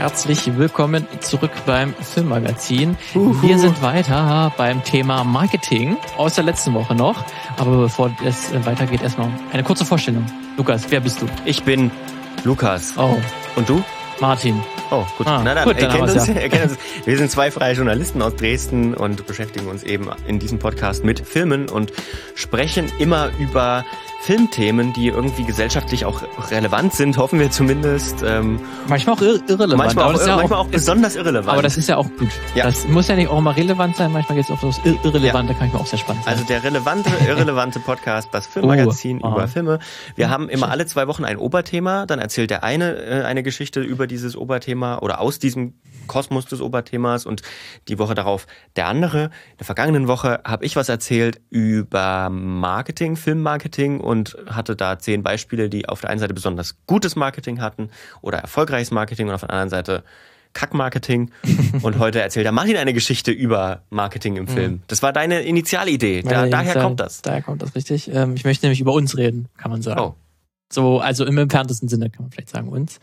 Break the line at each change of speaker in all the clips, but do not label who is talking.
herzlich willkommen zurück beim Filmmagazin. Uhu. Wir sind weiter beim Thema Marketing aus der letzten Woche noch. Aber bevor es weitergeht, erstmal eine kurze Vorstellung. Lukas, wer bist du?
Ich bin Lukas.
Oh.
Und du?
Martin.
Oh, gut. Ah, Na dann, gut, dann uns, ja. uns. Wir sind zwei freie Journalisten aus Dresden und beschäftigen uns eben in diesem Podcast mit Filmen und sprechen immer über Filmthemen, die irgendwie gesellschaftlich auch relevant sind, hoffen wir zumindest.
Ähm, manchmal auch ir irrelevant.
Manchmal auch, ja manchmal auch, auch besonders irrelevant.
Aber das ist ja auch gut. Ja. Das muss ja nicht auch immer relevant sein, manchmal geht es auch das Irrelevante, ja. kann ich mir auch sehr spannend
sein. Also der relevante, irrelevante Podcast, das Filmmagazin oh. über Filme. Wir haben immer alle zwei Wochen ein Oberthema, dann erzählt der eine äh, eine Geschichte über dieses Oberthema oder aus diesem Kosmos des Oberthemas und die Woche darauf der andere. In der vergangenen Woche habe ich was erzählt über Marketing, Filmmarketing und hatte da zehn Beispiele, die auf der einen Seite besonders gutes Marketing hatten oder erfolgreiches Marketing und auf der anderen Seite Kackmarketing. und heute erzählt der Martin eine Geschichte über Marketing im Film. Mhm. Das war deine Initialidee. Da, daher kommt das.
Daher kommt das, richtig. Ähm, ich möchte nämlich über uns reden, kann man sagen. Oh. So, also im entferntesten Sinne kann man vielleicht sagen uns.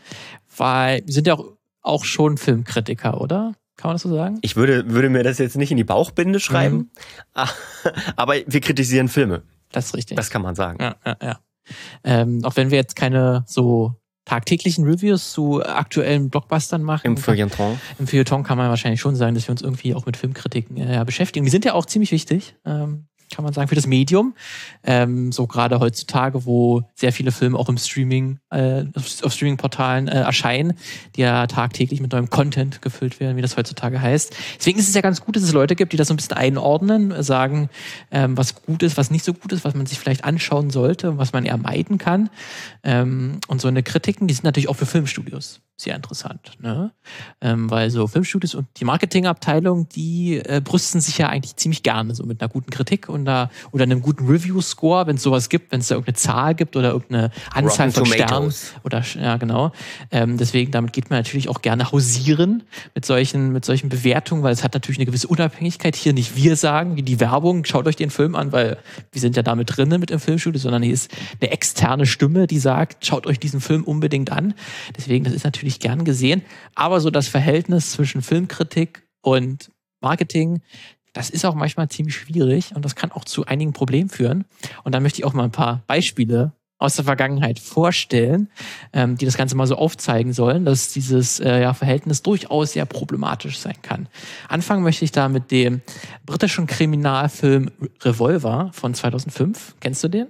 Weil wir sind ja auch, auch schon Filmkritiker, oder? Kann man das so sagen?
Ich würde, würde mir das jetzt nicht in die Bauchbinde schreiben, mhm. aber wir kritisieren Filme.
Das ist richtig.
Das kann man sagen.
Ja, ja, ja. Ähm, auch wenn wir jetzt keine so tagtäglichen Reviews zu aktuellen Blockbustern machen.
Im Feuilleton.
Im Feuilleton kann man wahrscheinlich schon sagen, dass wir uns irgendwie auch mit Filmkritiken äh, beschäftigen. Die sind ja auch ziemlich wichtig. Ähm, kann man sagen, für das Medium. Ähm, so gerade heutzutage, wo sehr viele Filme auch im Streaming, äh, auf Streaming-Portalen äh, erscheinen, die ja tagtäglich mit neuem Content gefüllt werden, wie das heutzutage heißt. Deswegen ist es ja ganz gut, dass es Leute gibt, die das so ein bisschen einordnen, sagen, ähm, was gut ist, was nicht so gut ist, was man sich vielleicht anschauen sollte, was man eher meiden kann. Ähm, und so eine Kritiken, die sind natürlich auch für Filmstudios sehr interessant, ne? Ähm, weil so Filmstudios und die Marketingabteilung, die äh, brüsten sich ja eigentlich ziemlich gerne so mit einer guten Kritik und da, oder einem guten Review-Score, wenn es sowas gibt, wenn es da irgendeine Zahl gibt oder irgendeine Anzahl Rotten von Sternen oder ja genau. Ähm, deswegen damit geht man natürlich auch gerne hausieren mit solchen mit solchen Bewertungen, weil es hat natürlich eine gewisse Unabhängigkeit. Hier nicht wir sagen, wie die Werbung, schaut euch den Film an, weil wir sind ja damit drinnen mit dem Filmstudio, sondern hier ist eine externe Stimme, die sagt, schaut euch diesen Film unbedingt an. Deswegen das ist natürlich natürlich gern gesehen. Aber so das Verhältnis zwischen Filmkritik und Marketing, das ist auch manchmal ziemlich schwierig und das kann auch zu einigen Problemen führen. Und da möchte ich auch mal ein paar Beispiele aus der Vergangenheit vorstellen, ähm, die das Ganze mal so aufzeigen sollen, dass dieses äh, ja, Verhältnis durchaus sehr problematisch sein kann. Anfangen möchte ich da mit dem britischen Kriminalfilm Revolver von 2005. Kennst du den?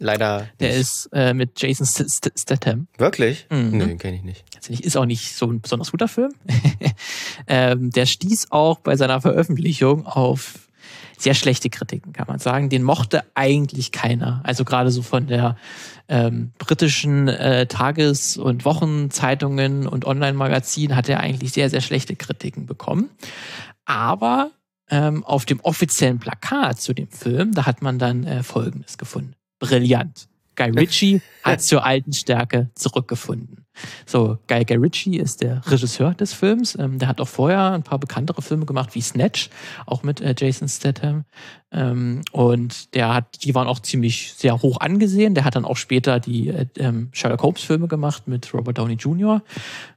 Leider.
Der nicht. ist äh, mit Jason Statham.
Wirklich? Mhm. Nee, kenne ich nicht.
Ist auch nicht so ein besonders guter Film. ähm, der stieß auch bei seiner Veröffentlichung auf sehr schlechte Kritiken, kann man sagen. Den mochte eigentlich keiner. Also gerade so von der ähm, britischen äh, Tages- und Wochenzeitungen und Online-Magazinen hat er eigentlich sehr, sehr schlechte Kritiken bekommen. Aber ähm, auf dem offiziellen Plakat zu dem Film, da hat man dann äh, Folgendes gefunden brillant. Guy Ritchie hat zur alten Stärke zurückgefunden. So, Guy, Guy Ritchie ist der Regisseur des Films. Ähm, der hat auch vorher ein paar bekanntere Filme gemacht, wie Snatch, auch mit äh, Jason Statham. Ähm, und der hat, die waren auch ziemlich sehr hoch angesehen. Der hat dann auch später die äh, ähm, Sherlock Holmes Filme gemacht mit Robert Downey Jr.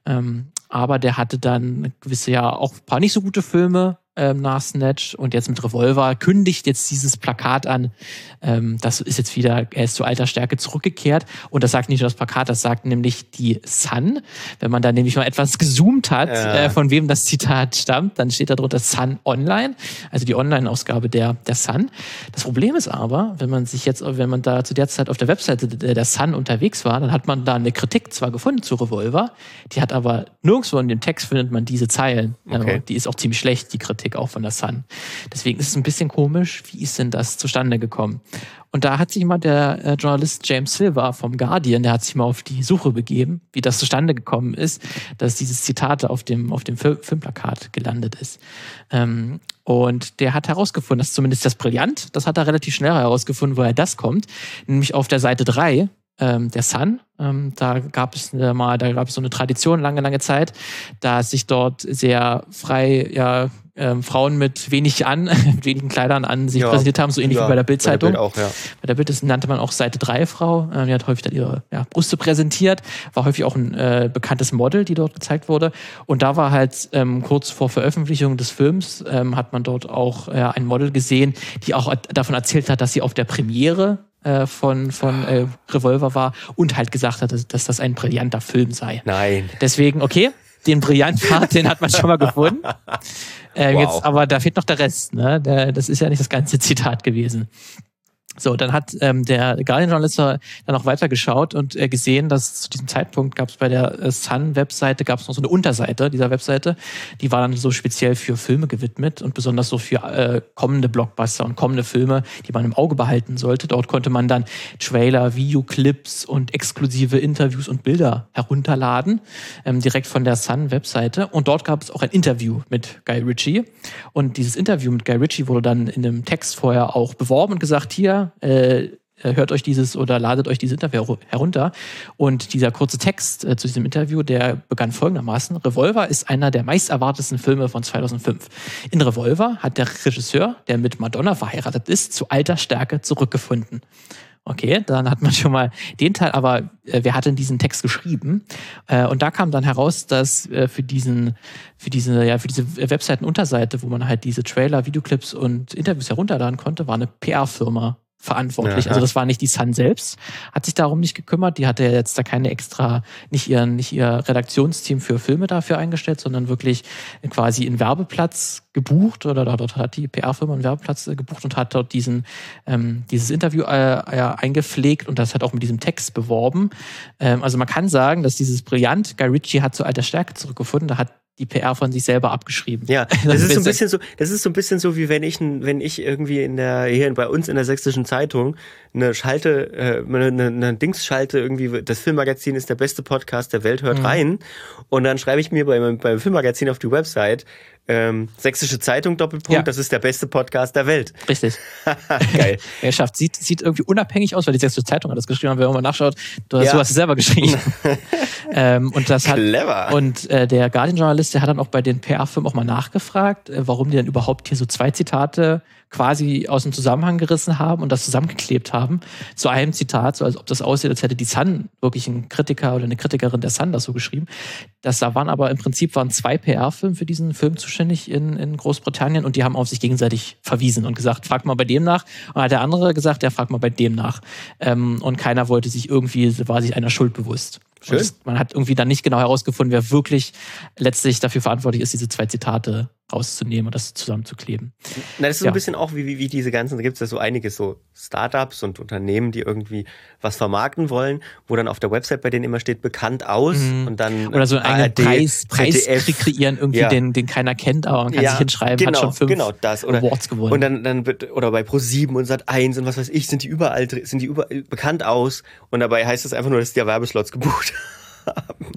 Ähm, aber der hatte dann gewisse ja auch ein paar nicht so gute Filme ähm, nach Snatch und jetzt mit Revolver kündigt jetzt dieses Plakat an. Ähm, das ist jetzt wieder, er ist zu alter Stärke zurückgekehrt. Und das sagt nicht nur das Plakat, das sagt nämlich die Sun. Wenn man da nämlich mal etwas gezoomt hat, ja. äh, von wem das Zitat stammt, dann steht da drunter Sun Online, also die Online-Ausgabe der, der Sun. Das Problem ist aber, wenn man sich jetzt, wenn man da zu der Zeit auf der Webseite der, Sun unterwegs war, dann hat man da eine Kritik zwar gefunden zu Revolver, die hat aber nirgendwo in dem Text findet man diese Zeilen. Okay. Also, die ist auch ziemlich schlecht, die Kritik. Kritik auch von der Sun. Deswegen ist es ein bisschen komisch, wie ist denn das zustande gekommen? Und da hat sich mal der äh, Journalist James Silver vom Guardian, der hat sich mal auf die Suche begeben, wie das zustande gekommen ist, dass dieses Zitat auf dem, auf dem Fil Filmplakat gelandet ist. Ähm, und der hat herausgefunden, dass zumindest das brillant, das hat er relativ schnell herausgefunden, woher das kommt. Nämlich auf der Seite 3 ähm, der Sun. Ähm, da gab es äh, mal, da gab es so eine Tradition lange, lange Zeit, da sich dort sehr frei ja, ähm, Frauen mit wenig an, mit wenigen Kleidern an sich ja, präsentiert haben, so ähnlich ja, wie bei der Bildzeitung. Bei,
Bild ja.
bei der Bild nannte man auch Seite 3 Frau. Äh, die hat häufig dann ihre ja, Brüste präsentiert, war häufig auch ein äh, bekanntes Model, die dort gezeigt wurde. Und da war halt ähm, kurz vor Veröffentlichung des Films, ähm, hat man dort auch äh, ein Model gesehen, die auch davon erzählt hat, dass sie auf der Premiere äh, von, von äh, Revolver war und halt gesagt hat, dass, dass das ein brillanter Film sei.
Nein.
Deswegen, okay, den brillanten Part, den hat man schon mal gefunden. Äh, wow. jetzt, aber da fehlt noch der Rest. Ne? Der, das ist ja nicht das ganze Zitat gewesen. So, dann hat ähm, der Guardian-Journalist dann auch weitergeschaut und äh, gesehen, dass zu diesem Zeitpunkt gab es bei der äh, Sun-Webseite gab es noch so eine Unterseite dieser Webseite, die war dann so speziell für Filme gewidmet und besonders so für äh, kommende Blockbuster und kommende Filme, die man im Auge behalten sollte. Dort konnte man dann Trailer, Videoclips und exklusive Interviews und Bilder herunterladen, ähm, direkt von der Sun-Webseite. Und dort gab es auch ein Interview mit Guy Ritchie. Und dieses Interview mit Guy Ritchie wurde dann in einem Text vorher auch beworben und gesagt, hier, äh, hört euch dieses oder ladet euch dieses Interview herunter. Und dieser kurze Text äh, zu diesem Interview, der begann folgendermaßen. Revolver ist einer der meist erwartetsten Filme von 2005. In Revolver hat der Regisseur, der mit Madonna verheiratet ist, zu alter Stärke zurückgefunden. Okay, dann hat man schon mal den Teil, aber äh, wer hat denn diesen Text geschrieben? Äh, und da kam dann heraus, dass äh, für diesen, für diese, ja, für diese Webseitenunterseite, wo man halt diese Trailer, Videoclips und Interviews herunterladen konnte, war eine PR-Firma verantwortlich. Ja, also das war nicht die Sun selbst, hat sich darum nicht gekümmert. Die hatte jetzt da keine extra, nicht ihren, nicht ihr Redaktionsteam für Filme dafür eingestellt, sondern wirklich quasi einen Werbeplatz gebucht oder dort hat die PR-Firma einen Werbeplatz äh, gebucht und hat dort diesen, ähm, dieses Interview äh, ja, eingepflegt und das hat auch mit diesem Text beworben. Ähm, also man kann sagen, dass dieses Brillant, Guy Ritchie hat zu alter Stärke zurückgefunden, da hat die PR von sich selber abgeschrieben.
Ja, das ist so ein bisschen so, das ist so ein bisschen so wie wenn ich, wenn ich irgendwie in der, hier bei uns in der sächsischen Zeitung eine Schalte, äh, eine, eine Dings schalte, irgendwie, das Filmmagazin ist der beste Podcast der Welt, hört mhm. rein. Und dann schreibe ich mir beim, beim Filmmagazin auf die Website, ähm, Sächsische Zeitung Doppelpunkt, ja. das ist der beste Podcast der Welt.
Richtig. Geil. Er schafft, sieht, sieht irgendwie unabhängig aus, weil die Sächsische Zeitung hat das geschrieben, wenn man mal nachschaut, du hast, ja. du hast es selber geschrieben. ähm, und das hat,
Clever.
Und äh, der Guardian-Journalist, der hat dann auch bei den PR-Firmen auch mal nachgefragt, äh, warum die dann überhaupt hier so zwei Zitate quasi aus dem Zusammenhang gerissen haben und das zusammengeklebt haben zu einem Zitat, so als ob das aussieht, als hätte die Sun wirklich ein Kritiker oder eine Kritikerin der Sun das so geschrieben. Das da waren aber im Prinzip waren zwei PR-Filme für diesen Film zuständig in, in Großbritannien und die haben auf sich gegenseitig verwiesen und gesagt, frag mal bei dem nach. Und hat der andere gesagt, ja, frag mal bei dem nach. Ähm, und keiner wollte sich irgendwie, war sich einer Schuld bewusst. Schön. man hat irgendwie dann nicht genau herausgefunden, wer wirklich letztlich dafür verantwortlich ist, diese zwei Zitate rauszunehmen und das zusammenzukleben.
Na, das ist so ja. ein bisschen auch wie, wie, wie diese ganzen, da gibt es ja so einige so Startups und Unternehmen, die irgendwie was vermarkten wollen, wo dann auf der Website bei denen immer steht, bekannt aus mhm. und dann.
Oder so einen eigenen Preis, Preis kreieren, irgendwie, ja. den, den keiner kennt, aber man kann ja, sich hinschreiben,
genau,
hat schon fünf
genau das. Oder,
Awards gewonnen.
Und dann, dann wird, oder bei Pro7 und Sat1 und was weiß ich, sind die überall, sind die überall bekannt aus und dabei heißt es einfach nur, dass die Werbeslots gebucht
haben.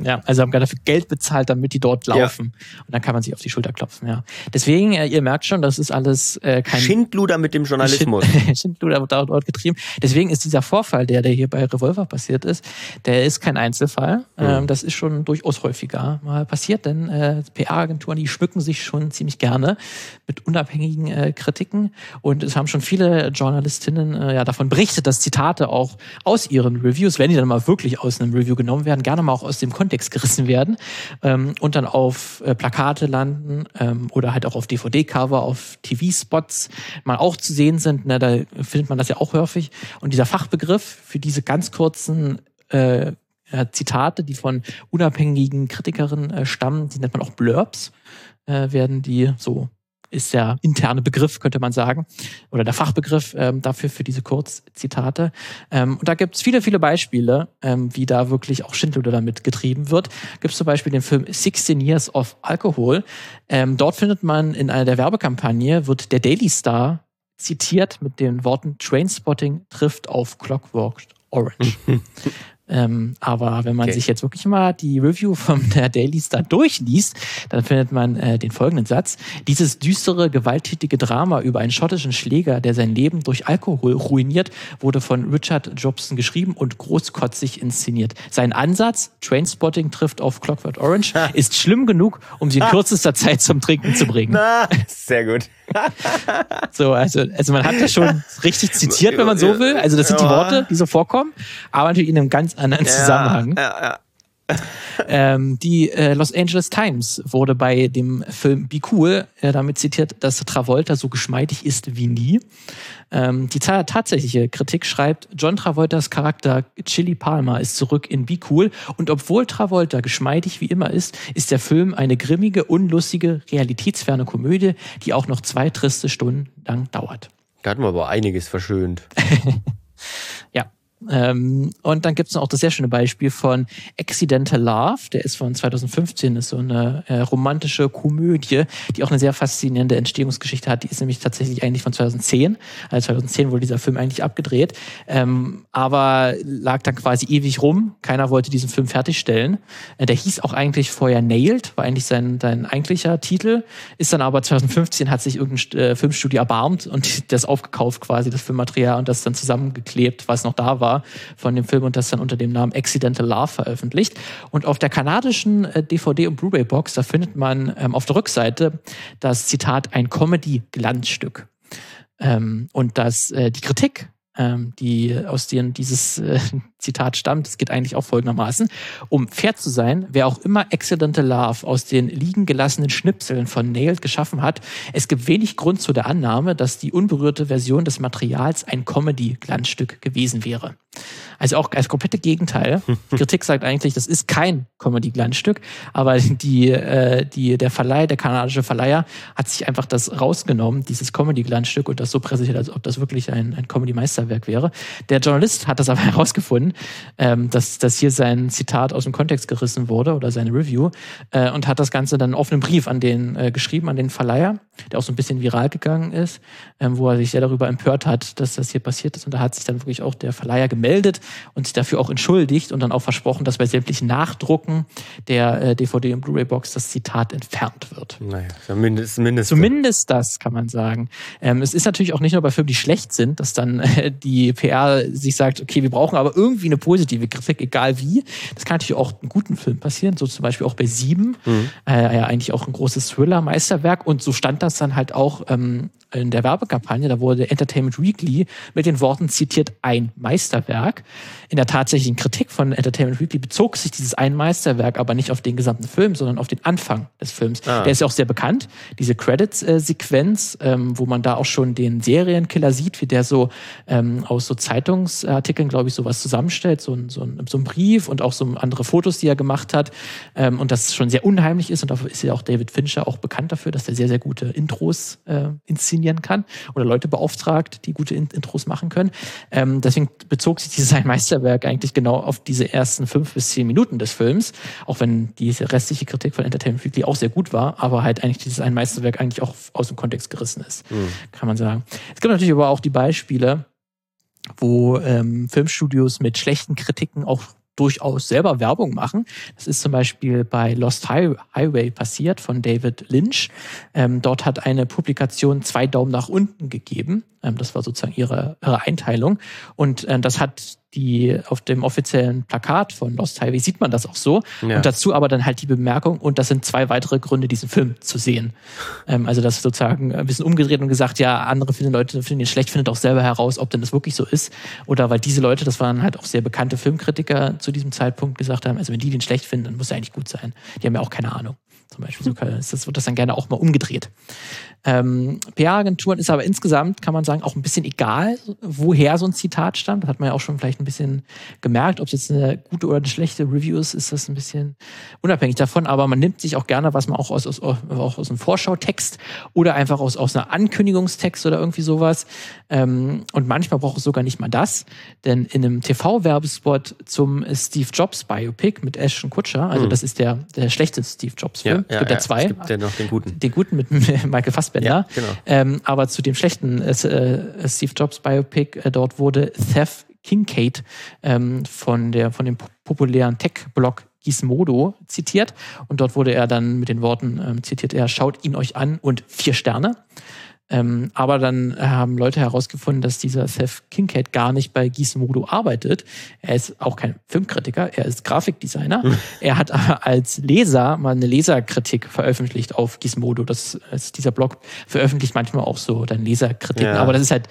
Ja, also haben gerade dafür Geld bezahlt, damit die dort laufen. Ja. Und dann kann man sich auf die Schulter klopfen, ja. Deswegen, äh, ihr merkt schon, das ist alles äh, kein...
Schindluder mit dem Journalismus.
Schindluder wird dort getrieben. Deswegen ist dieser Vorfall, der, der hier bei Revolver passiert ist, der ist kein Einzelfall. Mhm. Ähm, das ist schon durchaus häufiger mal passiert, denn äh, PR-Agenturen, die schmücken sich schon ziemlich gerne mit unabhängigen äh, Kritiken. Und es haben schon viele Journalistinnen äh, ja davon berichtet, dass Zitate auch aus ihren Reviews, wenn die dann mal wirklich aus einem Review genommen werden, gerne mal auch aus dem Kontext gerissen werden ähm, und dann auf äh, Plakate landen ähm, oder halt auch auf DVD-Cover, auf TV-Spots mal auch zu sehen sind. Ne, da findet man das ja auch häufig. Und dieser Fachbegriff für diese ganz kurzen äh, Zitate, die von unabhängigen Kritikerinnen äh, stammen, die nennt man auch Blurbs, äh, werden die so ist der interne Begriff, könnte man sagen, oder der Fachbegriff ähm, dafür für diese Kurzzitate. Ähm, und da gibt es viele, viele Beispiele, ähm, wie da wirklich auch Schindluder damit getrieben wird. Gibt es zum Beispiel den Film 16 Years of Alcohol. Ähm, dort findet man in einer der Werbekampagne, wird der Daily Star zitiert mit den Worten Trainspotting trifft auf Clockwork Orange. Ähm, aber wenn man okay. sich jetzt wirklich mal die Review von der Daily Star durchliest, dann findet man äh, den folgenden Satz. Dieses düstere, gewalttätige Drama über einen schottischen Schläger, der sein Leben durch Alkohol ruiniert, wurde von Richard Jobson geschrieben und großkotzig inszeniert. Sein Ansatz, Trainspotting trifft auf Clockwork Orange, ist schlimm genug, um sie in kürzester Zeit zum Trinken zu bringen.
Na, sehr gut.
so, also, also man hat das schon richtig zitiert, wenn man so will. Also das sind die Worte, die so vorkommen, aber natürlich in einem ganz anderen Zusammenhang. Ja, ja, ähm, die äh, Los Angeles Times wurde bei dem Film Be Cool äh, damit zitiert, dass Travolta so geschmeidig ist wie nie. Ähm, die tatsächliche Kritik schreibt, John Travoltas Charakter Chili Palmer ist zurück in Be Cool und obwohl Travolta geschmeidig wie immer ist, ist der Film eine grimmige, unlustige, realitätsferne Komödie, die auch noch zwei triste Stunden lang dauert.
Da hatten wir aber einiges verschönt.
Ähm, und dann gibt es noch auch das sehr schöne Beispiel von Accidental Love, der ist von 2015, ist so eine äh, romantische Komödie, die auch eine sehr faszinierende Entstehungsgeschichte hat. Die ist nämlich tatsächlich eigentlich von 2010. Also 2010 wurde dieser Film eigentlich abgedreht, ähm, aber lag dann quasi ewig rum. Keiner wollte diesen Film fertigstellen. Äh, der hieß auch eigentlich vorher Nailed, war eigentlich sein, sein eigentlicher Titel, ist dann aber 2015 hat sich irgendein äh, Filmstudio erbarmt und das aufgekauft quasi, das Filmmaterial und das dann zusammengeklebt, was noch da war von dem Film und das dann unter dem Namen Accidental Love veröffentlicht. Und auf der kanadischen äh, DVD- und Blu-ray-Box, da findet man ähm, auf der Rückseite das Zitat ein Comedy-Glanzstück. Ähm, und das, äh, die Kritik ähm, die aus denen dieses äh, Zitat stammt. Es geht eigentlich auch folgendermaßen. Um fair zu sein, wer auch immer Accidental Love aus den liegen gelassenen Schnipseln von Nailed geschaffen hat, es gibt wenig Grund zu der Annahme, dass die unberührte Version des Materials ein Comedy-Glanzstück gewesen wäre. Also auch als komplette Gegenteil. Die Kritik sagt eigentlich, das ist kein Comedy-Glanzstück, aber die, äh, die, der Verleih, der kanadische Verleiher, hat sich einfach das rausgenommen, dieses Comedy-Glanzstück, und das so präsentiert, als ob das wirklich ein, ein Comedy-Meisterwerk wäre. Der Journalist hat das aber herausgefunden, ähm, dass, dass hier sein Zitat aus dem Kontext gerissen wurde oder seine Review äh, und hat das Ganze dann einen Brief an den äh, geschrieben, an den Verleiher, der auch so ein bisschen viral gegangen ist, ähm, wo er sich sehr darüber empört hat, dass das hier passiert ist. Und da hat sich dann wirklich auch der Verleiher gemeldet und sich dafür auch entschuldigt und dann auch versprochen, dass bei sämtlichen Nachdrucken der äh, DVD- und Blu-ray-Box das Zitat entfernt wird.
Naja, zumindest, zumindest,
zumindest das kann man sagen. Ähm, es ist natürlich auch nicht nur bei Filmen, die schlecht sind, dass dann äh, die PR sich sagt, okay, wir brauchen aber irgendwie eine positive Kritik, egal wie. Das kann natürlich auch einen guten Film passieren, so zum Beispiel auch bei Sieben, mhm. äh, ja eigentlich auch ein großes Thriller-Meisterwerk und so stand das dann halt auch ähm, in der Werbekampagne, da wurde Entertainment Weekly mit den Worten zitiert, ein Meisterwerk. In der tatsächlichen Kritik von Entertainment Weekly bezog sich dieses ein Meisterwerk aber nicht auf den gesamten Film, sondern auf den Anfang des Films. Ah. Der ist ja auch sehr bekannt, diese Credits-Sequenz, ähm, wo man da auch schon den Serienkiller sieht, wie der so ähm, aus so Zeitungsartikeln, glaube ich, sowas zusammenstellt, so ein, so, ein, so ein Brief und auch so andere Fotos, die er gemacht hat. Ähm, und das schon sehr unheimlich ist und dafür ist ja auch David Fincher auch bekannt dafür, dass er sehr, sehr gute Intros äh, inszenieren kann oder Leute beauftragt, die gute Intros machen können. Ähm, deswegen bezog sich dieses ein Meisterwerk eigentlich genau auf diese ersten fünf bis zehn Minuten des Films, auch wenn diese restliche Kritik von Entertainment Weekly auch sehr gut war, aber halt eigentlich dieses ein Meisterwerk eigentlich auch aus dem Kontext gerissen ist, mhm. kann man sagen. Es gibt natürlich aber auch die Beispiele, wo ähm, Filmstudios mit schlechten Kritiken auch durchaus selber Werbung machen. Das ist zum Beispiel bei Lost Highway passiert von David Lynch. Ähm, dort hat eine Publikation zwei Daumen nach unten gegeben. Ähm, das war sozusagen ihre, ihre Einteilung. Und äh, das hat die auf dem offiziellen Plakat von Lost Highway sieht man das auch so. Ja. Und dazu aber dann halt die Bemerkung, und das sind zwei weitere Gründe, diesen Film zu sehen. Ähm, also das sozusagen ein bisschen umgedreht und gesagt, ja, andere finden Leute finden ihn schlecht, findet auch selber heraus, ob denn das wirklich so ist. Oder weil diese Leute, das waren halt auch sehr bekannte Filmkritiker zu diesem Zeitpunkt, gesagt haben, also wenn die den schlecht finden, dann muss er eigentlich gut sein. Die haben ja auch keine Ahnung. Zum Beispiel so das wird das dann gerne auch mal umgedreht. Ähm, PR-Agenturen ist aber insgesamt, kann man sagen, auch ein bisschen egal, woher so ein Zitat stammt. Das hat man ja auch schon vielleicht ein bisschen gemerkt. Ob es jetzt eine gute oder eine schlechte Review ist, ist das ein bisschen unabhängig davon. Aber man nimmt sich auch gerne, was man auch aus, aus, auch aus einem Vorschautext oder einfach aus, aus einer Ankündigungstext oder irgendwie sowas. Ähm, und manchmal braucht es sogar nicht mal das. Denn in einem TV-Werbespot zum Steve Jobs Biopic mit Ashton Kutcher, also mhm. das ist der, der schlechte Steve Jobs-Film. Ja,
ja, es gibt ja, ja zwei. Es gibt ja noch den guten.
Den guten mit Michael Fassbender Fassbender. Ja, genau. ähm, aber zu dem schlechten äh, äh Steve Jobs Biopic äh, dort wurde Seth Kincaid ähm, von, der, von dem populären Tech-Blog Gizmodo zitiert. Und dort wurde er dann mit den Worten ähm, zitiert, er schaut ihn euch an und vier Sterne. Ähm, aber dann haben Leute herausgefunden, dass dieser Seth Kincaid gar nicht bei Gizmodo arbeitet. Er ist auch kein Filmkritiker, er ist Grafikdesigner. Hm. Er hat aber als Leser mal eine Leserkritik veröffentlicht auf Gizmodo. Das ist dieser Blog veröffentlicht manchmal auch so dann Leserkritiken. Ja. Aber das ist halt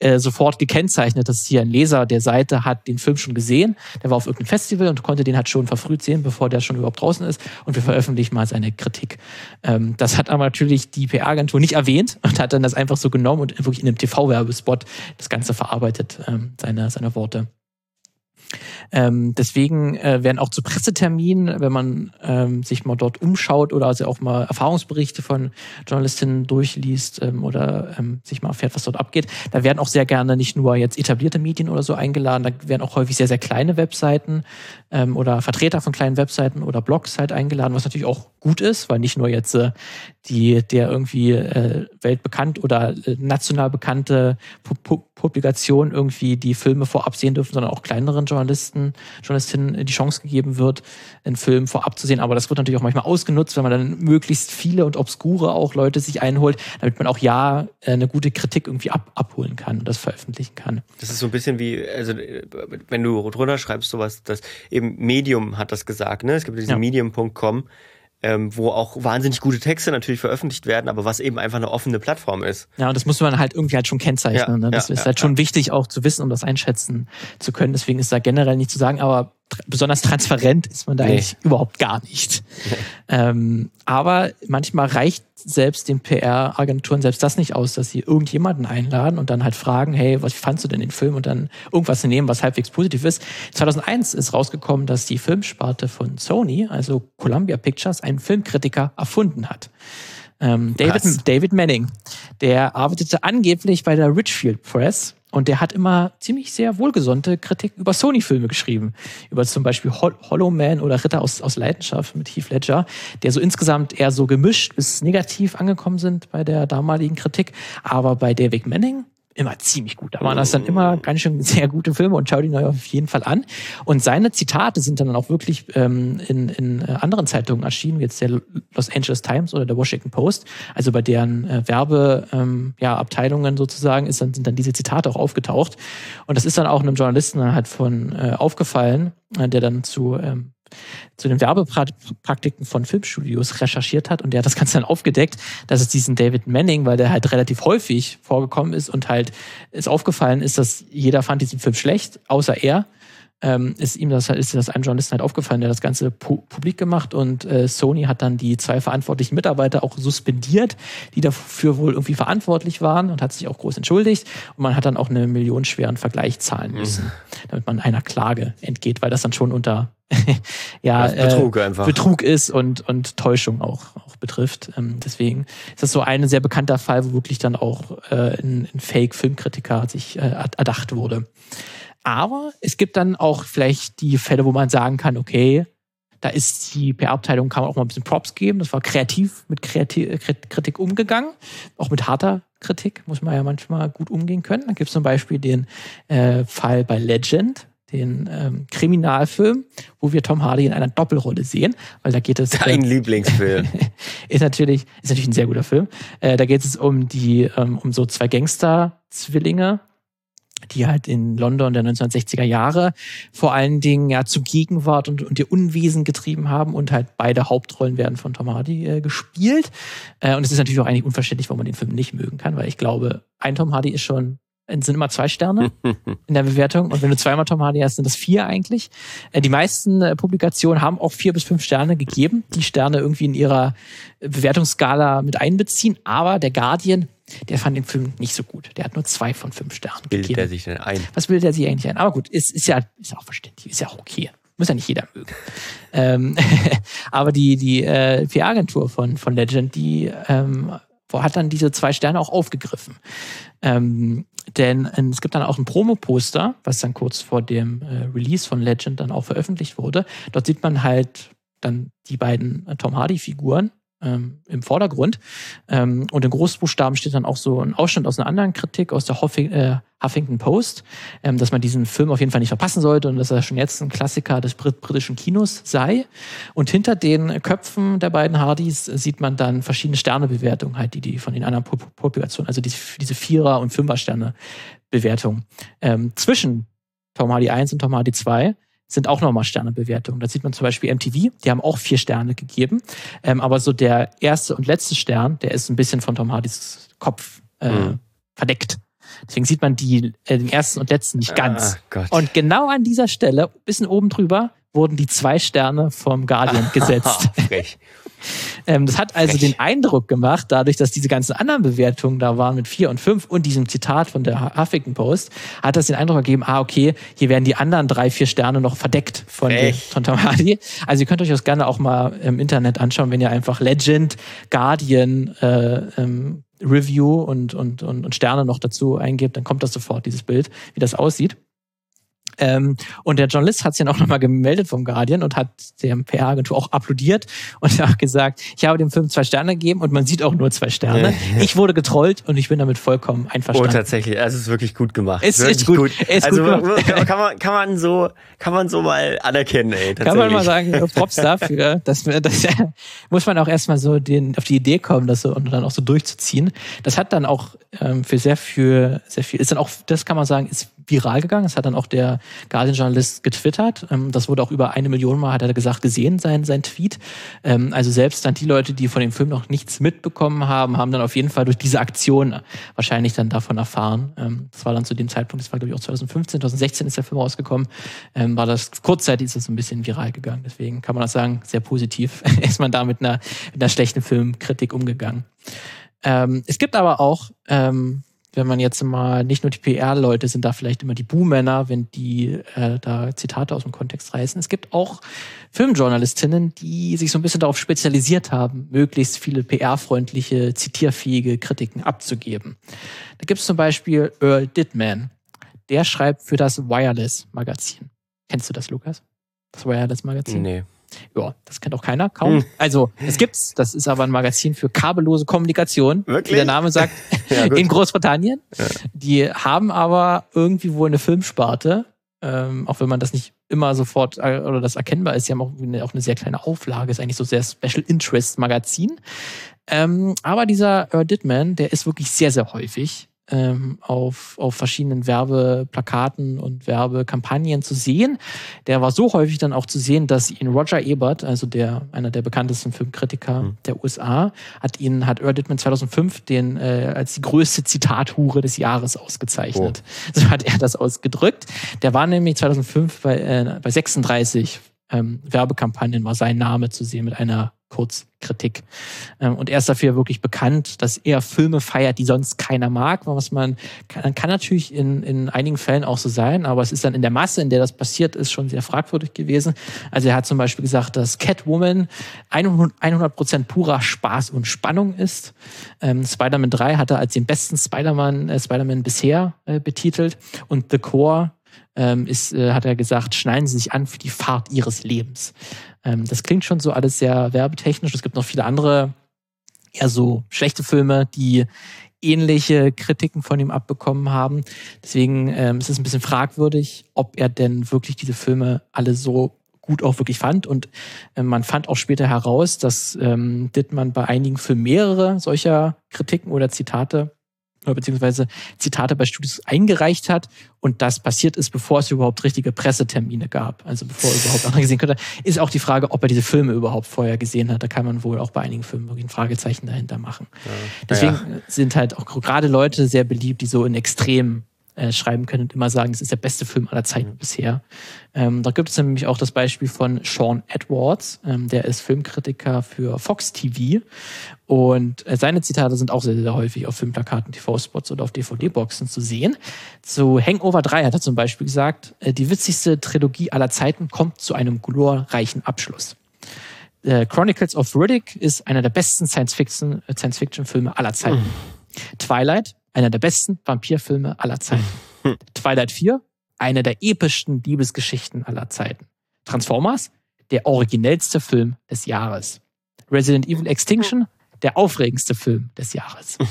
äh, sofort gekennzeichnet, dass hier ein Leser der Seite hat den Film schon gesehen. Der war auf irgendeinem Festival und konnte den halt schon verfrüht sehen, bevor der schon überhaupt draußen ist. Und wir veröffentlichen mal seine Kritik. Ähm, das hat aber natürlich die PR-Agentur nicht erwähnt und hat dann das einfach so genommen und wirklich in einem TV-Werbespot das Ganze verarbeitet, ähm, seine, seine Worte. Ähm, deswegen äh, werden auch zu Presseterminen, wenn man ähm, sich mal dort umschaut oder also auch mal Erfahrungsberichte von Journalistinnen durchliest ähm, oder ähm, sich mal erfährt, was dort abgeht, da werden auch sehr gerne nicht nur jetzt etablierte Medien oder so eingeladen, da werden auch häufig sehr, sehr kleine Webseiten ähm, oder Vertreter von kleinen Webseiten oder Blogs halt eingeladen, was natürlich auch gut ist, weil nicht nur jetzt äh, die der irgendwie äh, weltbekannt oder äh, national bekannte Pu Publikation irgendwie die Filme vorab sehen dürfen, sondern auch kleineren Journalisten, Journalistinnen die Chance gegeben wird, einen Film vorab zu sehen. Aber das wird natürlich auch manchmal ausgenutzt, wenn man dann möglichst viele und obskure auch Leute sich einholt, damit man auch ja äh, eine gute Kritik irgendwie ab abholen kann und das veröffentlichen kann.
Das ist so ein bisschen wie, also wenn du drunter schreibst, sowas, das eben Medium hat das gesagt, ne? Es gibt diesen ja. Medium.com ähm, wo auch wahnsinnig gute Texte natürlich veröffentlicht werden, aber was eben einfach eine offene Plattform ist.
Ja, und das muss man halt irgendwie halt schon kennzeichnen. Ja, ne? Das ja, ist halt schon wichtig auch zu wissen, um das einschätzen zu können. Deswegen ist da generell nicht zu sagen, aber besonders transparent ist man da nee. eigentlich überhaupt gar nicht. Ähm, aber manchmal reicht selbst den PR-Agenturen selbst das nicht aus, dass sie irgendjemanden einladen und dann halt fragen, hey, was fandst du denn den Film und dann irgendwas nehmen, was halbwegs positiv ist. 2001 ist rausgekommen, dass die Filmsparte von Sony, also Columbia Pictures, einen Filmkritiker erfunden hat. Ähm, David, David Manning, der arbeitete angeblich bei der Richfield Press und der hat immer ziemlich sehr wohlgesonnte Kritik über Sony-Filme geschrieben. Über zum Beispiel Hollow Man oder Ritter aus, aus Leidenschaft mit Heath Ledger, der so insgesamt eher so gemischt bis negativ angekommen sind bei der damaligen Kritik. Aber bei David Manning immer ziemlich gut. Da waren das dann immer ganz schön sehr gute Filme und schau die neu auf jeden Fall an. Und seine Zitate sind dann auch wirklich ähm, in, in äh, anderen Zeitungen erschienen, wie jetzt der Los Angeles Times oder der Washington Post. Also bei deren äh, Werbeabteilungen ähm, ja, Abteilungen sozusagen ist dann, sind dann diese Zitate auch aufgetaucht. Und das ist dann auch einem Journalisten halt von äh, aufgefallen, äh, der dann zu ähm, zu den Werbepraktiken von Filmstudios recherchiert hat und der hat das Ganze dann aufgedeckt, dass es diesen David Manning, weil der halt relativ häufig vorgekommen ist und halt ist aufgefallen ist, dass jeder fand diesen Film schlecht, außer er ähm, ist ihm das ist das einem Journalisten halt aufgefallen, der das Ganze pu publik gemacht und äh, Sony hat dann die zwei verantwortlichen Mitarbeiter auch suspendiert, die dafür wohl irgendwie verantwortlich waren und hat sich auch groß entschuldigt und man hat dann auch einen millionenschweren Vergleich zahlen müssen, mhm. damit man einer Klage entgeht, weil das dann schon unter ja, Betrug, äh, Betrug ist und, und Täuschung auch, auch betrifft. Ähm, deswegen ist das so ein sehr bekannter Fall, wo wirklich dann auch äh, ein, ein Fake-Filmkritiker sich äh, erdacht wurde. Aber es gibt dann auch vielleicht die Fälle, wo man sagen kann, okay, da ist die PR-Abteilung, kann man auch mal ein bisschen Props geben. Das war kreativ mit Kreativ Kritik umgegangen. Auch mit harter Kritik muss man ja manchmal gut umgehen können. Da gibt es zum Beispiel den äh, Fall bei Legend, den ähm, Kriminalfilm, wo wir Tom Hardy in einer Doppelrolle sehen, weil da geht es.
Dein äh, Lieblingsfilm.
ist natürlich, ist natürlich ein sehr guter Film. Äh, da geht es um die, ähm, um so zwei Gangster-Zwillinge, die halt in London der 1960er Jahre vor allen Dingen ja zu Gegenwart und, und ihr Unwesen getrieben haben und halt beide Hauptrollen werden von Tom Hardy äh, gespielt. Äh, und es ist natürlich auch eigentlich unverständlich, warum man den Film nicht mögen kann, weil ich glaube, ein Tom Hardy ist schon es sind immer zwei Sterne in der Bewertung. Und wenn du zweimal Tom Hardy hast, sind das vier eigentlich. Äh, die meisten äh, Publikationen haben auch vier bis fünf Sterne gegeben, die Sterne irgendwie in ihrer Bewertungsskala mit einbeziehen. Aber der Guardian, der fand den Film nicht so gut. Der hat nur zwei von fünf Sternen
bildet gegeben. er sich denn ein?
Was bildet er sich eigentlich ein? Aber gut, ist, ist ja ist auch verständlich, ist ja auch okay. Muss ja nicht jeder mögen. ähm, aber die, die äh, PR-Agentur von, von Legend, die ähm, hat dann diese zwei Sterne auch aufgegriffen. Ähm, denn äh, es gibt dann auch ein Promo-Poster, was dann kurz vor dem äh, Release von Legend dann auch veröffentlicht wurde. Dort sieht man halt dann die beiden äh, Tom Hardy-Figuren ähm, im Vordergrund. Ähm, und in Großbuchstaben steht dann auch so ein Ausschnitt aus einer anderen Kritik aus der Huffing, äh, Huffington Post, ähm, dass man diesen Film auf jeden Fall nicht verpassen sollte und dass er schon jetzt ein Klassiker des Brit britischen Kinos sei. Und hinter den Köpfen der beiden Hardys sieht man dann verschiedene Sternebewertungen, halt, die die von den anderen Populationen, also diese, diese Vierer- und Fünfer-Sterne-Bewertung. Ähm, zwischen Tom Hardy 1 und Tom Hardy 2 sind auch nochmal Sternebewertungen. Da sieht man zum Beispiel MTV, die haben auch vier Sterne gegeben. Ähm, aber so der erste und letzte Stern, der ist ein bisschen von Tom Hardys Kopf äh, mhm. verdeckt. Deswegen sieht man die, äh, den ersten und letzten nicht ganz. Ah, und genau an dieser Stelle, bisschen oben drüber, wurden die zwei Sterne vom Guardian gesetzt. Frech. Ähm, das hat also Frech. den Eindruck gemacht, dadurch, dass diese ganzen anderen Bewertungen da waren mit vier und fünf und diesem Zitat von der Huffington Post, hat das den Eindruck gegeben, ah, okay, hier werden die anderen drei, vier Sterne noch verdeckt von, den, von Tom Hardy. Also ihr könnt euch das gerne auch mal im Internet anschauen, wenn ihr einfach Legend, Guardian, äh, ähm, Review und, und, und, und Sterne noch dazu eingebt, dann kommt das sofort, dieses Bild, wie das aussieht. Ähm, und der Journalist hat sich dann auch nochmal gemeldet vom Guardian und hat der PR-Agentur auch applaudiert und auch gesagt, ich habe dem Film zwei Sterne gegeben und man sieht auch nur zwei Sterne. ich wurde getrollt und ich bin damit vollkommen einverstanden.
Oh, tatsächlich, also es ist wirklich gut gemacht.
Es ist gut. gut.
Es also gut kann man kann man so kann man so mal anerkennen, ey.
Kann man mal sagen, Props dafür. dass wir, das muss man auch erstmal so den auf die Idee kommen, das so und dann auch so durchzuziehen. Das hat dann auch ähm, für sehr für sehr viel ist dann auch das kann man sagen ist viral gegangen. Das hat dann auch der Guardian-Journalist getwittert. Ähm, das wurde auch über eine Million Mal, hat er gesagt, gesehen, sein, sein Tweet. Ähm, also selbst dann die Leute, die von dem Film noch nichts mitbekommen haben, haben dann auf jeden Fall durch diese Aktion wahrscheinlich dann davon erfahren. Ähm, das war dann zu dem Zeitpunkt, das war glaube ich auch 2015, 2016 ist der Film rausgekommen, war das kurzzeitig ist das so ein bisschen viral gegangen. Deswegen kann man das sagen, sehr positiv ist man da mit einer, mit einer schlechten Filmkritik umgegangen. es gibt aber auch wenn man jetzt mal, nicht nur die PR-Leute sind da vielleicht immer die Buhmänner, wenn die äh, da Zitate aus dem Kontext reißen. Es gibt auch Filmjournalistinnen, die sich so ein bisschen darauf spezialisiert haben, möglichst viele PR-freundliche, zitierfähige Kritiken abzugeben. Da gibt es zum Beispiel Earl Dittman. Der schreibt für das Wireless-Magazin. Kennst du das, Lukas? Das Wireless-Magazin?
Nee.
Ja, das kennt auch keiner, kaum. Hm. Also, es gibt's. Das ist aber ein Magazin für kabellose Kommunikation.
Wirklich?
Wie der Name sagt, ja, in Großbritannien. Ja. Die haben aber irgendwie wohl eine Filmsparte, ähm, auch wenn man das nicht immer sofort äh, oder das erkennbar ist. Sie haben auch eine, auch eine sehr kleine Auflage, ist eigentlich so sehr Special Interest Magazin. Ähm, aber dieser Earl Dittman, der ist wirklich sehr, sehr häufig ähm, auf, auf verschiedenen Werbeplakaten und Werbekampagnen zu sehen. Der war so häufig dann auch zu sehen, dass ihn Roger Ebert, also der, einer der bekanntesten Filmkritiker mhm. der USA, hat ihn, hat Earl Dittman 2005 den, äh, als die größte Zitathure des Jahres ausgezeichnet. Oh. So hat er das ausgedrückt. Der war nämlich 2005 bei, äh, bei 36 ähm, Werbekampagnen war sein Name zu sehen mit einer Kurzkritik. Ähm, und er ist dafür wirklich bekannt, dass er Filme feiert, die sonst keiner mag. Was man kann, kann natürlich in, in einigen Fällen auch so sein, aber es ist dann in der Masse, in der das passiert ist, schon sehr fragwürdig gewesen. Also er hat zum Beispiel gesagt, dass Catwoman 100 Prozent purer Spaß und Spannung ist. Ähm, Spider-Man 3 hat er als den besten Spider-Man äh, Spider bisher äh, betitelt und The Core ähm, ist, äh, hat er gesagt, schneiden Sie sich an für die Fahrt Ihres Lebens. Ähm, das klingt schon so alles sehr werbetechnisch. Es gibt noch viele andere, eher so schlechte Filme, die ähnliche Kritiken von ihm abbekommen haben. Deswegen ähm, ist es ein bisschen fragwürdig, ob er denn wirklich diese Filme alle so gut auch wirklich fand. Und äh, man fand auch später heraus, dass ähm, Dittmann bei einigen Filmen mehrere solcher Kritiken oder Zitate beziehungsweise Zitate bei Studios eingereicht hat und das passiert ist, bevor es überhaupt richtige Pressetermine gab, also bevor er überhaupt andere gesehen könnte, ist auch die Frage, ob er diese Filme überhaupt vorher gesehen hat. Da kann man wohl auch bei einigen Filmen wirklich ein Fragezeichen dahinter machen. Ja. Deswegen ja. sind halt auch gerade Leute sehr beliebt, die so in Extremen äh, schreiben können und immer sagen, das ist der beste Film aller Zeiten mhm. bisher. Ähm, da gibt es nämlich auch das Beispiel von Sean Edwards, ähm, der ist Filmkritiker für Fox TV und äh, seine Zitate sind auch sehr, sehr häufig auf Filmplakaten, TV-Spots oder auf DVD-Boxen zu sehen. Zu Hangover 3 hat er zum Beispiel gesagt, äh, die witzigste Trilogie aller Zeiten kommt zu einem glorreichen Abschluss. Äh, Chronicles of Riddick ist einer der besten Science-Fiction-Filme äh, Science aller Zeiten. Mhm. Twilight einer der besten Vampirfilme aller Zeiten. Twilight 4, einer der epischsten Liebesgeschichten aller Zeiten. Transformers, der originellste Film des Jahres. Resident Evil Extinction, der aufregendste Film des Jahres.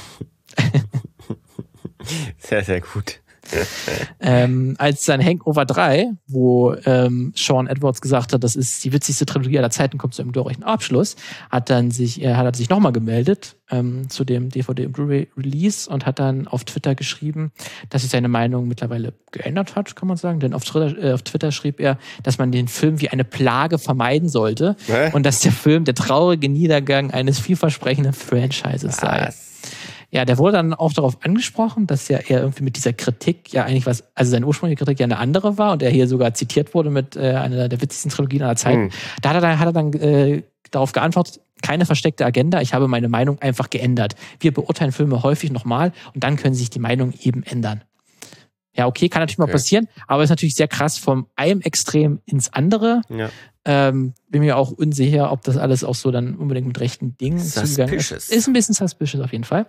Sehr, sehr gut
ähm, als dann Hangover 3, wo ähm, Sean Edwards gesagt hat, das ist die witzigste Trilogie aller Zeiten, kommt zu einem glorreichen Abschluss, hat dann sich, er hat sich nochmal gemeldet ähm, zu dem DVD und Blu-ray Release und hat dann auf Twitter geschrieben, dass sich seine Meinung mittlerweile geändert hat, kann man sagen. Denn auf Twitter, äh, auf Twitter schrieb er, dass man den Film wie eine Plage vermeiden sollte Hä? und dass der Film der traurige Niedergang eines vielversprechenden Franchises sei. Ja, der wurde dann auch darauf angesprochen, dass ja er irgendwie mit dieser Kritik ja eigentlich was, also seine ursprüngliche Kritik ja eine andere war und er hier sogar zitiert wurde mit äh, einer der witzigsten Trilogien aller Zeiten. Mhm. Da hat er dann, hat er dann äh, darauf geantwortet, keine versteckte Agenda, ich habe meine Meinung einfach geändert. Wir beurteilen Filme häufig nochmal und dann können sich die Meinungen eben ändern. Ja, okay, kann natürlich mal okay. passieren, aber ist natürlich sehr krass vom einem Extrem ins andere. Ja. Ähm, bin mir auch unsicher, ob das alles auch so dann unbedingt mit rechten Dingen zugegangen ist. Ist ein bisschen suspicious auf jeden Fall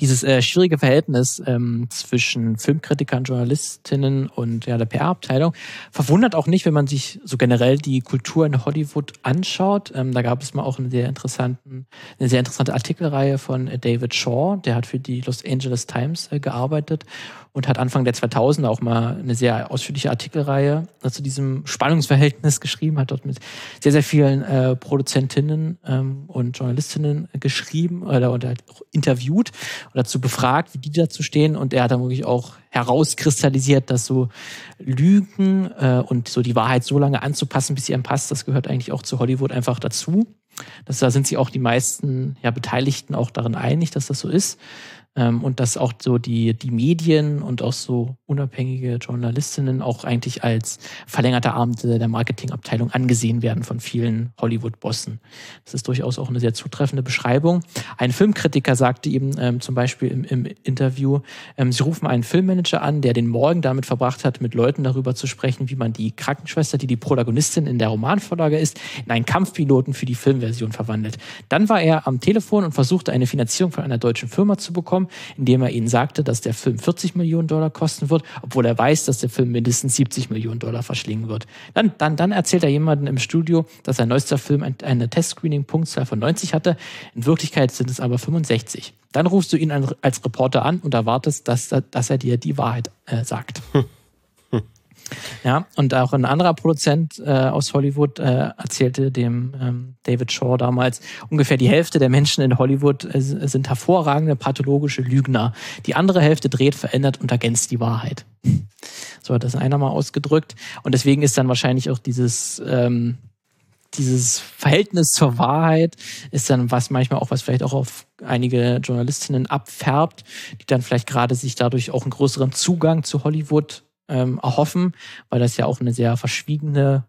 dieses äh, schwierige Verhältnis ähm, zwischen Filmkritikern, Journalistinnen und ja, der PR-Abteilung verwundert auch nicht, wenn man sich so generell die Kultur in Hollywood anschaut. Ähm, da gab es mal auch eine sehr, interessanten, eine sehr interessante Artikelreihe von äh, David Shaw, der hat für die Los Angeles Times äh, gearbeitet und hat Anfang der 2000er auch mal eine sehr ausführliche Artikelreihe zu diesem Spannungsverhältnis geschrieben, hat dort mit sehr, sehr vielen äh, Produzentinnen ähm, und Journalistinnen geschrieben oder, oder interviewt und dazu befragt, wie die dazu stehen. Und er hat dann wirklich auch herauskristallisiert, dass so Lügen äh, und so die Wahrheit so lange anzupassen, bis sie einem passt, das gehört eigentlich auch zu Hollywood einfach dazu. Das, da sind sich auch die meisten ja, Beteiligten auch darin einig, dass das so ist. Ähm, und dass auch so die, die Medien und auch so unabhängige Journalistinnen auch eigentlich als verlängerte Arm der Marketingabteilung angesehen werden von vielen Hollywood-Bossen. Das ist durchaus auch eine sehr zutreffende Beschreibung. Ein Filmkritiker sagte eben ähm, zum Beispiel im, im Interview, ähm, sie rufen einen Filmmanager an, der den Morgen damit verbracht hat, mit Leuten darüber zu sprechen, wie man die Krankenschwester, die die Protagonistin in der Romanvorlage ist, in einen Kampfpiloten für die Filmversion verwandelt. Dann war er am Telefon und versuchte eine Finanzierung von einer deutschen Firma zu bekommen Plattform, indem er ihnen sagte, dass der Film 40 Millionen Dollar kosten wird, obwohl er weiß, dass der Film mindestens 70 Millionen Dollar verschlingen wird. Dann, dann, dann erzählt er jemandem im Studio, dass sein neuester Film eine Testscreening-Punktzahl von 90 hatte. In Wirklichkeit sind es aber 65. Dann rufst du ihn als Reporter an und erwartest, dass, dass er dir die Wahrheit äh, sagt. Ja, und auch ein anderer Produzent äh, aus Hollywood äh, erzählte dem ähm, David Shaw damals, ungefähr die Hälfte der Menschen in Hollywood äh, sind hervorragende pathologische Lügner. Die andere Hälfte dreht, verändert und ergänzt die Wahrheit. So hat das einer mal ausgedrückt. Und deswegen ist dann wahrscheinlich auch dieses, ähm, dieses Verhältnis zur Wahrheit ist dann was manchmal auch, was vielleicht auch auf einige Journalistinnen abfärbt, die dann vielleicht gerade sich dadurch auch einen größeren Zugang zu Hollywood ähm, erhoffen, weil das ja auch eine sehr verschwiegene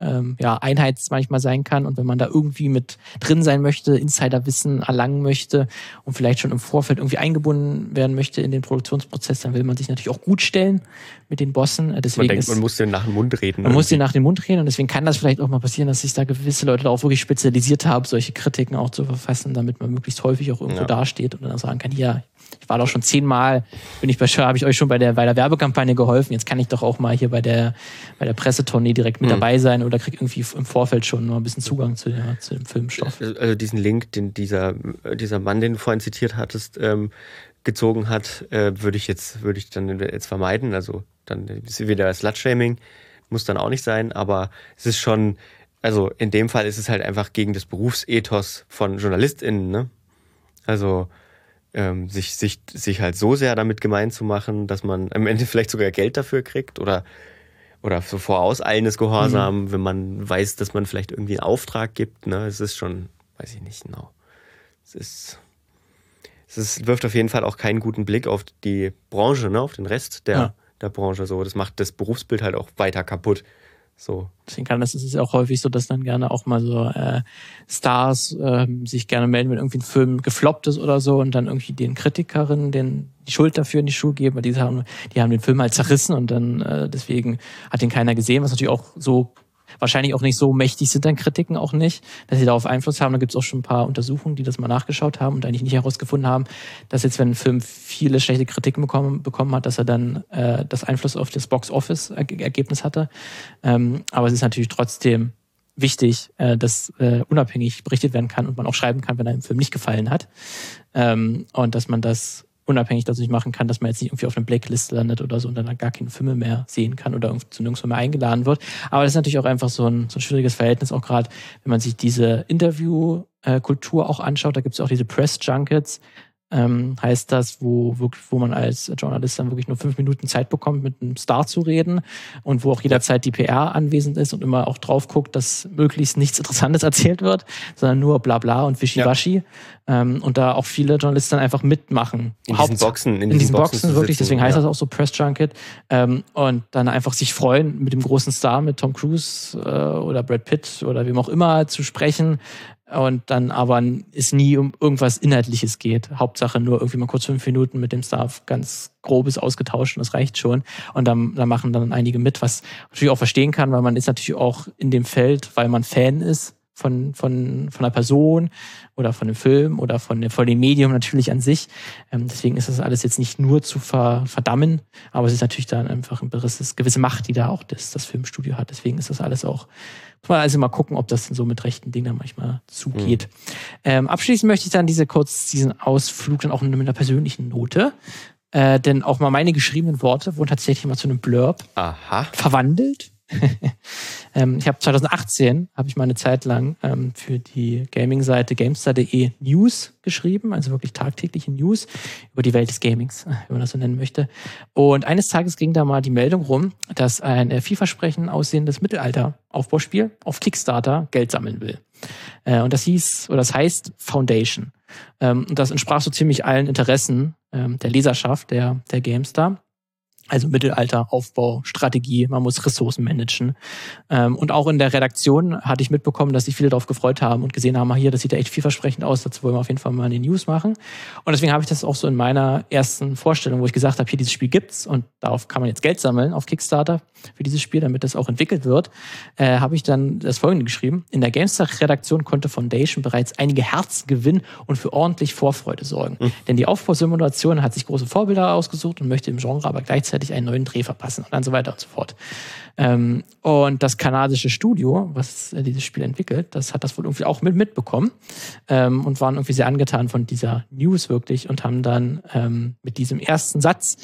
ähm, ja, Einheit manchmal sein kann. Und wenn man da irgendwie mit drin sein möchte, Insiderwissen erlangen möchte und vielleicht schon im Vorfeld irgendwie eingebunden werden möchte in den Produktionsprozess, dann will man sich natürlich auch gut stellen mit den Bossen.
Äh, deswegen man denkt, ist, man muss den nach dem Mund reden.
Man irgendwie. muss den nach dem Mund reden und deswegen kann das vielleicht auch mal passieren, dass sich da gewisse Leute darauf wirklich spezialisiert haben, solche Kritiken auch zu verfassen, damit man möglichst häufig auch irgendwo ja. dasteht und dann sagen kann, ja, ich war doch schon zehnmal, bin ich bei habe ich euch schon bei der, bei der Werbekampagne geholfen. Jetzt kann ich doch auch mal hier bei der, bei der Pressetournee direkt mit mhm. dabei sein oder krieg irgendwie im Vorfeld schon mal ein bisschen Zugang zu, der, zu dem Filmstoff.
Also diesen Link, den dieser, dieser Mann, den du vorhin zitiert hattest, ähm, gezogen hat, äh, würde ich jetzt, würde ich dann jetzt vermeiden. Also dann ist wieder Slutshaming, muss dann auch nicht sein, aber es ist schon, also in dem Fall ist es halt einfach gegen das Berufsethos von JournalistInnen, ne? Also ähm, sich, sich, sich halt so sehr damit gemein zu machen, dass man am Ende vielleicht sogar Geld dafür kriegt oder, oder so vorauseilendes Gehorsam, mhm. wenn man weiß, dass man vielleicht irgendwie einen Auftrag gibt. Ne? Es ist schon, weiß ich nicht genau. Es ist, es ist, wirft auf jeden Fall auch keinen guten Blick auf die Branche, ne? auf den Rest der, ja. der Branche. So, das macht das Berufsbild halt auch weiter kaputt. So.
Deswegen kann das, es ist ja auch häufig so, dass dann gerne auch mal so äh, Stars äh, sich gerne melden, wenn irgendwie ein Film gefloppt ist oder so und dann irgendwie den Kritikerinnen den die Schuld dafür in die Schuhe geben, weil die haben, die haben den Film halt zerrissen und dann äh, deswegen hat den keiner gesehen, was natürlich auch so wahrscheinlich auch nicht so mächtig sind dann Kritiken auch nicht, dass sie darauf Einfluss haben. Da gibt es auch schon ein paar Untersuchungen, die das mal nachgeschaut haben und eigentlich nicht herausgefunden haben, dass jetzt, wenn ein Film viele schlechte Kritiken bekommen, bekommen hat, dass er dann äh, das Einfluss auf das Box-Office-Ergebnis hatte. Ähm, aber es ist natürlich trotzdem wichtig, äh, dass äh, unabhängig berichtet werden kann und man auch schreiben kann, wenn einem Film nicht gefallen hat. Ähm, und dass man das unabhängig dadurch machen kann, dass man jetzt nicht irgendwie auf einer Blacklist landet oder so und dann gar keine Filme mehr sehen kann oder zu nirgendwo mehr eingeladen wird. Aber das ist natürlich auch einfach so ein, so ein schwieriges Verhältnis, auch gerade wenn man sich diese Interviewkultur auch anschaut. Da gibt es auch diese Press Junkets, ähm, heißt das, wo, wo man als Journalist dann wirklich nur fünf Minuten Zeit bekommt, mit einem Star zu reden und wo auch jederzeit die PR anwesend ist und immer auch drauf guckt, dass möglichst nichts Interessantes erzählt wird, sondern nur Blabla und Wischiwaschi. Ja. Ähm, und da auch viele Journalisten einfach mitmachen.
In diesen Boxen.
In, in diesen, Boxen, Boxen wirklich, deswegen ja. heißt das auch so Press Junket. Ähm, und dann einfach sich freuen, mit dem großen Star, mit Tom Cruise äh, oder Brad Pitt oder wem auch immer zu sprechen und dann aber es nie um irgendwas Inhaltliches geht. Hauptsache nur irgendwie mal kurz fünf Minuten mit dem Staff ganz grobes ausgetauscht und das reicht schon. Und dann, dann machen dann einige mit, was natürlich auch verstehen kann, weil man ist natürlich auch in dem Feld, weil man Fan ist von, von, von einer Person oder von einem Film oder von, von dem Medium natürlich an sich. Ähm, deswegen ist das alles jetzt nicht nur zu ver, verdammen, aber es ist natürlich dann einfach ein gewisses, gewisse Macht, die da auch das, das Filmstudio hat. Deswegen ist das alles auch muss man also mal gucken, ob das so mit rechten Dingen manchmal zugeht. Mhm. Ähm, abschließend möchte ich dann diese kurz diesen Ausflug dann auch mit einer persönlichen Note. Äh, denn auch mal meine geschriebenen Worte wurden tatsächlich mal zu einem Blurb
Aha.
verwandelt. ähm, ich habe 2018 habe ich mal eine Zeit lang ähm, für die Gaming-Seite gamestar.de News geschrieben, also wirklich tagtägliche News über die Welt des Gamings, wenn man das so nennen möchte. Und eines Tages ging da mal die Meldung rum, dass ein äh, vielversprechend aussehendes Mittelalter-Aufbauspiel auf Kickstarter Geld sammeln will. Äh, und das hieß, oder das heißt Foundation. Ähm, und das entsprach so ziemlich allen Interessen ähm, der Leserschaft der, der GameStar. Also Mittelalter, Aufbau, Strategie, man muss Ressourcen managen. Ähm, und auch in der Redaktion hatte ich mitbekommen, dass sich viele darauf gefreut haben und gesehen haben, hier, das sieht ja echt vielversprechend aus, dazu wollen wir auf jeden Fall mal eine News machen. Und deswegen habe ich das auch so in meiner ersten Vorstellung, wo ich gesagt habe, hier, dieses Spiel gibt's und darauf kann man jetzt Geld sammeln auf Kickstarter für dieses Spiel, damit das auch entwickelt wird, äh, habe ich dann das folgende geschrieben. In der GameStar-Redaktion konnte Foundation bereits einige Herzen gewinnen und für ordentlich Vorfreude sorgen. Mhm. Denn die Aufbausimulation hat sich große Vorbilder ausgesucht und möchte im Genre aber gleichzeitig gleichzeitig einen neuen Dreh verpassen und dann so weiter und so fort. Ähm, und das kanadische Studio, was äh, dieses Spiel entwickelt, das hat das wohl irgendwie auch mit mitbekommen ähm, und waren irgendwie sehr angetan von dieser News wirklich und haben dann ähm, mit diesem ersten Satz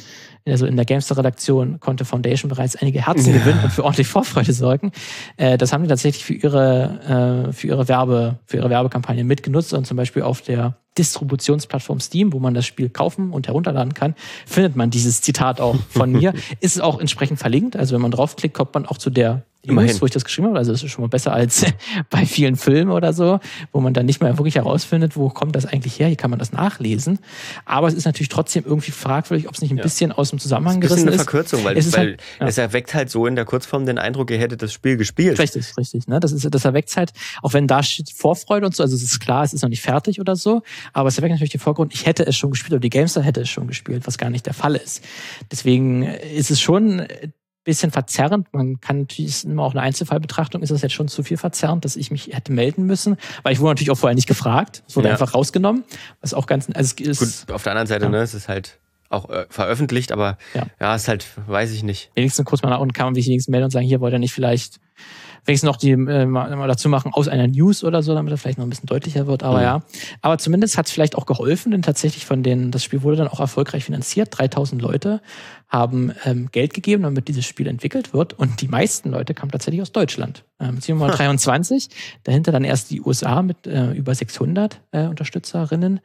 also in der Gamester-Redaktion konnte Foundation bereits einige Herzen ja. gewinnen und für ordentlich Vorfreude sorgen. Äh, das haben die tatsächlich für ihre, äh, für ihre Werbe, für ihre Werbekampagne mitgenutzt und zum Beispiel auf der Distributionsplattform Steam, wo man das Spiel kaufen und herunterladen kann, findet man dieses Zitat auch von mir. Ist auch entsprechend verlinkt. Also wenn man draufklickt, kommt man auch zu der Immerhin. wo ich das geschrieben habe. Also es ist schon mal besser als bei vielen Filmen oder so, wo man dann nicht mehr wirklich herausfindet, wo kommt das eigentlich her. Hier kann man das nachlesen. Aber es ist natürlich trotzdem irgendwie fragwürdig, ob es nicht ein ja. bisschen aus dem Zusammenhang gerissen ist.
Ein bisschen eine Verkürzung, weil, es, weil halt, ja. es erweckt halt so in der Kurzform den Eindruck, ihr hättet das Spiel gespielt.
Richtig, richtig. Ne? Das, ist, das erweckt halt, auch wenn da steht Vorfreude und so, also es ist klar, es ist noch nicht fertig oder so, aber es erweckt natürlich den Vorgrund, ich hätte es schon gespielt oder die Gamester hätte es schon gespielt, was gar nicht der Fall ist. Deswegen ist es schon bisschen verzerrend. Man kann natürlich immer auch eine Einzelfallbetrachtung, ist das jetzt schon zu viel verzerrend, dass ich mich hätte melden müssen, weil ich wurde natürlich auch vorher nicht gefragt. Es wurde ja. einfach rausgenommen, was auch ganz, also es ist.
Gut, auf der anderen Seite, ja. ne, es ist halt auch äh, veröffentlicht, aber ja. ja, ist halt, weiß ich nicht.
Wenigstens kurz mal nach unten kann man sich wenigstens melden und sagen, hier wollt ihr nicht vielleicht wenigstens noch die äh, mal dazu machen aus einer News oder so, damit er vielleicht noch ein bisschen deutlicher wird. Aber mhm. ja, aber zumindest hat es vielleicht auch geholfen, denn tatsächlich von den, das Spiel wurde dann auch erfolgreich finanziert. 3000 Leute haben ähm, Geld gegeben, damit dieses Spiel entwickelt wird. Und die meisten Leute kamen tatsächlich aus Deutschland. Ähm, 723, dahinter dann erst die USA mit äh, über 600 äh, Unterstützerinnen.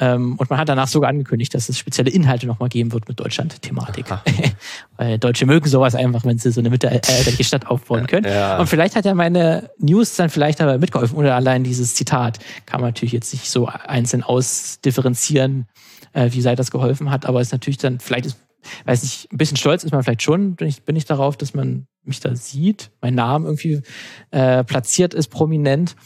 Ähm, und man hat danach sogar angekündigt, dass es spezielle Inhalte nochmal geben wird mit Deutschland-Thematik. Weil Deutsche mögen sowas einfach, wenn sie so eine mittelalterliche Stadt aufbauen können. Ja. Und vielleicht hat ja meine News dann vielleicht aber mitgeholfen. Oder allein dieses Zitat kann man natürlich jetzt nicht so einzeln ausdifferenzieren, äh, wie sei das geholfen hat. Aber es ist natürlich dann, vielleicht ist weiß nicht, ein bisschen stolz ist man vielleicht schon, bin ich, bin ich darauf, dass man mich da sieht, mein Name irgendwie äh, platziert ist, prominent,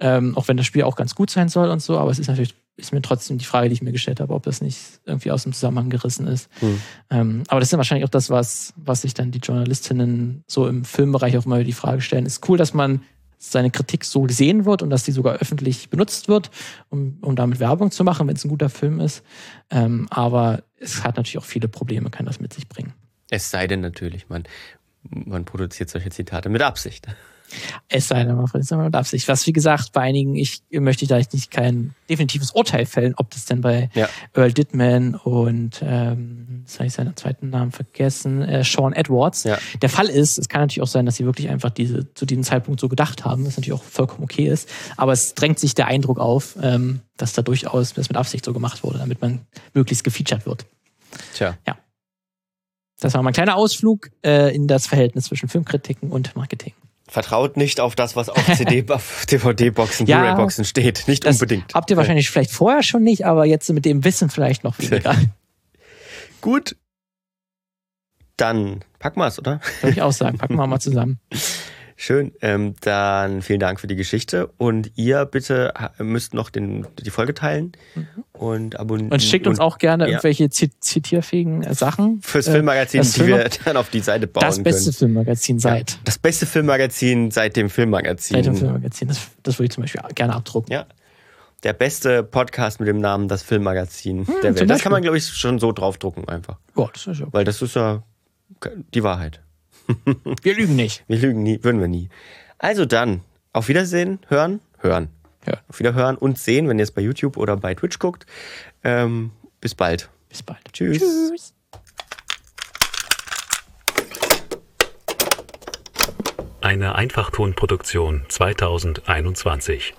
ähm, auch wenn das Spiel auch ganz gut sein soll und so, aber es ist natürlich ist mir trotzdem die Frage, die ich mir gestellt habe, ob das nicht irgendwie aus dem Zusammenhang gerissen ist. Hm. Ähm, aber das ist wahrscheinlich auch das, was, was sich dann die Journalistinnen so im Filmbereich auch mal die Frage stellen. Ist cool, dass man seine Kritik so gesehen wird und dass die sogar öffentlich benutzt wird, um, um damit Werbung zu machen, wenn es ein guter Film ist. Ähm, aber es hat natürlich auch viele Probleme, kann das mit sich bringen.
Es sei denn natürlich, man, man produziert solche Zitate mit Absicht.
Es sei denn, man mit Absicht. Was, wie gesagt, bei einigen, ich möchte da nicht kein definitives Urteil fällen, ob das denn bei ja. Earl Dittman und, ähm, jetzt habe ich seinen zweiten Namen vergessen, äh, Sean Edwards. Ja. Der Fall ist, es kann natürlich auch sein, dass sie wirklich einfach diese, zu diesem Zeitpunkt so gedacht haben, was natürlich auch vollkommen okay ist. Aber es drängt sich der Eindruck auf, ähm, dass da durchaus das mit Absicht so gemacht wurde, damit man möglichst gefeatured wird.
Tja.
Ja. Das war mal ein kleiner Ausflug äh, in das Verhältnis zwischen Filmkritiken und Marketing.
Vertraut nicht auf das, was auf CD, DVD-Boxen, ja, Blu-ray-Boxen steht. Nicht unbedingt.
Habt ihr wahrscheinlich vielleicht vorher schon nicht, aber jetzt mit dem Wissen vielleicht noch weniger.
Gut. Dann packen wir es, oder?
Würde ich auch sagen. Packen wir mal zusammen.
Schön. Ähm, dann vielen Dank für die Geschichte. Und ihr bitte müsst noch den, die Folge teilen mhm. und abonnieren.
Und schickt uns auch gerne ja. irgendwelche zitierfähigen äh, Sachen.
Fürs äh, Filmmagazin, die Film wir dann auf die Seite bauen
Das beste
können.
Filmmagazin seit. Ja,
das beste Filmmagazin seit dem Filmmagazin.
Seit dem Filmmagazin. Das, das würde ich zum Beispiel gerne abdrucken.
Ja. Der beste Podcast mit dem Namen Das Filmmagazin hm, der Welt. Das kann man, glaube ich, schon so draufdrucken einfach.
Ja, das ist ja.
Weil das ist ja die Wahrheit.
Wir lügen nicht.
Wir lügen nie, würden wir nie. Also dann, auf Wiedersehen, hören, hören. Ja. Auf Wiederhören und sehen, wenn ihr es bei YouTube oder bei Twitch guckt. Ähm, bis bald.
Bis bald.
Tschüss. Tschüss.
Eine Einfachtonproduktion 2021.